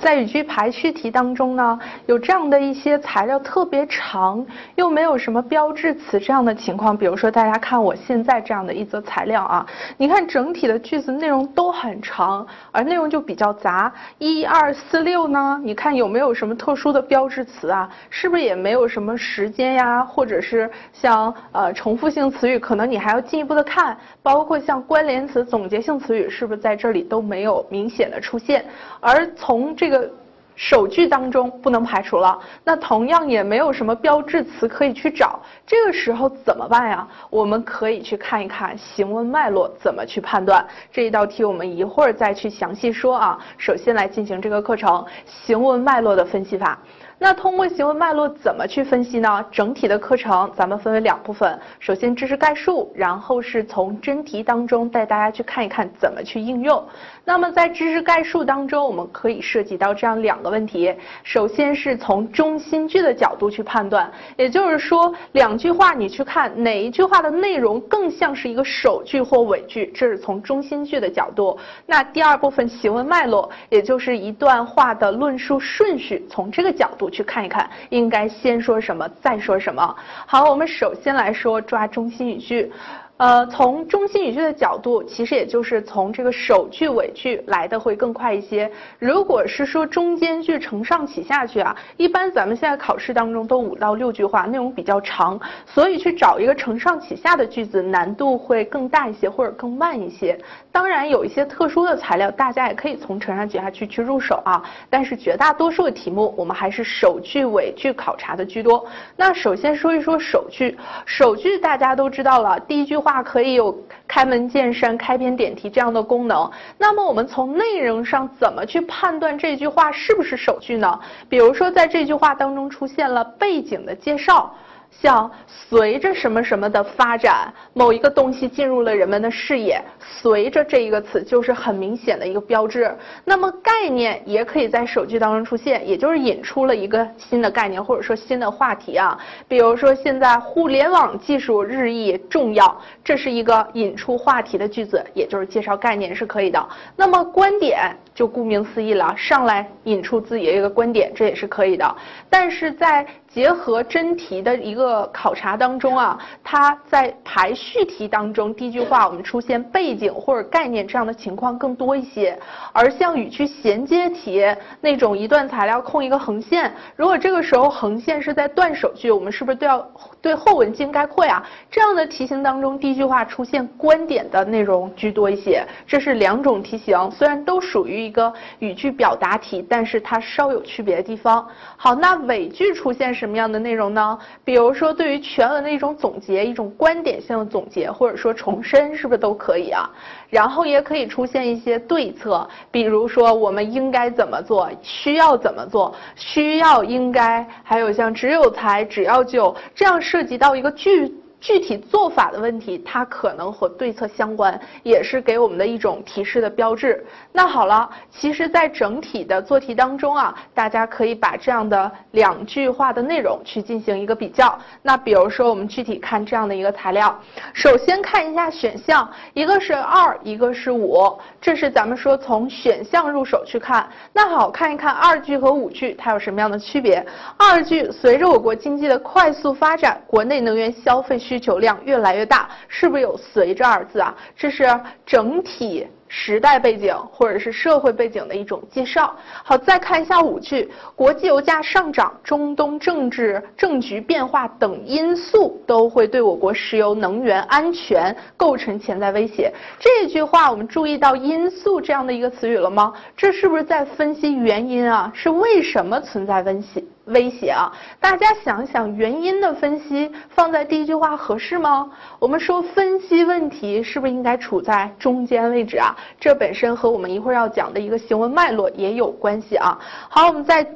在语句排序题当中呢，有这样的一些材料特别长，又没有什么标志词这样的情况。比如说，大家看我现在这样的一则材料啊，你看整体的句子内容都很长，而内容就比较杂。一二四六呢，你看有没有什么特殊的标志词啊？是不是也没有什么时间呀，或者是像呃重复性词语？可能你还要进一步的看，包括像关联词、总结性词语，是不是在这里都没有明显的出现？而从这这个首句当中不能排除了，那同样也没有什么标志词可以去找，这个时候怎么办呀？我们可以去看一看行文脉络怎么去判断这一道题，我们一会儿再去详细说啊。首先来进行这个课程行文脉络的分析法。那通过行文脉络怎么去分析呢？整体的课程咱们分为两部分，首先知识概述，然后是从真题当中带大家去看一看怎么去应用。那么在知识概述当中，我们可以涉及到这样两个问题，首先是从中心句的角度去判断，也就是说两句话你去看哪一句话的内容更像是一个首句或尾句，这是从中心句的角度。那第二部分行文脉络，也就是一段话的论述顺序，从这个角度。去看一看，应该先说什么，再说什么。好，我们首先来说抓中心语句。呃，从中心语句的角度，其实也就是从这个首句尾句来的会更快一些。如果是说中间句承上启下句啊，一般咱们现在考试当中都五到六句话，内容比较长，所以去找一个承上启下的句子难度会更大一些，或者更慢一些。当然，有一些特殊的材料，大家也可以从承上启下去去入手啊。但是绝大多数的题目，我们还是首句尾句考察的居多。那首先说一说首句，首句大家都知道了，第一句话。话可以有开门见山、开篇点题这样的功能。那么我们从内容上怎么去判断这句话是不是首句呢？比如说在这句话当中出现了背景的介绍。像随着什么什么的发展，某一个东西进入了人们的视野，随着这一个词就是很明显的一个标志。那么概念也可以在首句当中出现，也就是引出了一个新的概念或者说新的话题啊。比如说现在互联网技术日益重要，这是一个引出话题的句子，也就是介绍概念是可以的。那么观点就顾名思义了，上来引出自己的一个观点，这也是可以的。但是在结合真题的一个考察当中啊，它在排序题当中，第一句话我们出现背景或者概念这样的情况更多一些。而像语句衔接题那种一段材料空一个横线，如果这个时候横线是在断首句，我们是不是都要对后文进行概括呀？这样的题型当中，第一句话出现观点的内容居多一些。这是两种题型，虽然都属于一个语句表达题，但是它稍有区别的地方。好，那尾句出现。什么什么样的内容呢？比如说，对于全文的一种总结，一种观点性的总结，或者说重申，是不是都可以啊？然后也可以出现一些对策，比如说我们应该怎么做，需要怎么做，需要应该，还有像只有才，只要就这样涉及到一个句。具体做法的问题，它可能和对策相关，也是给我们的一种提示的标志。那好了，其实，在整体的做题当中啊，大家可以把这样的两句话的内容去进行一个比较。那比如说，我们具体看这样的一个材料，首先看一下选项，一个是二，一个是五，这是咱们说从选项入手去看。那好，看一看二句和五句它有什么样的区别？二句随着我国经济的快速发展，国内能源消费。需求量越来越大，是不是有“随着”二字啊？这是整体时代背景或者是社会背景的一种介绍。好，再看一下五句：国际油价上涨、中东政治政局变化等因素都会对我国石油能源安全构成潜在威胁。这句话我们注意到“因素”这样的一个词语了吗？这是不是在分析原因啊？是为什么存在威胁？威胁啊！大家想想，原因的分析放在第一句话合适吗？我们说分析问题是不是应该处在中间位置啊？这本身和我们一会儿要讲的一个行文脉络也有关系啊。好，我们在。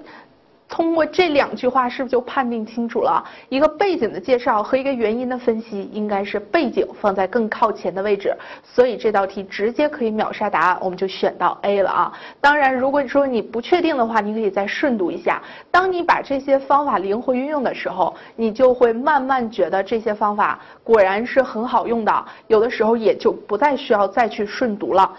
通过这两句话，是不是就判定清楚了？一个背景的介绍和一个原因的分析，应该是背景放在更靠前的位置，所以这道题直接可以秒杀答案，我们就选到 A 了啊。当然，如果你说你不确定的话，你可以再顺读一下。当你把这些方法灵活运用的时候，你就会慢慢觉得这些方法果然是很好用的，有的时候也就不再需要再去顺读了。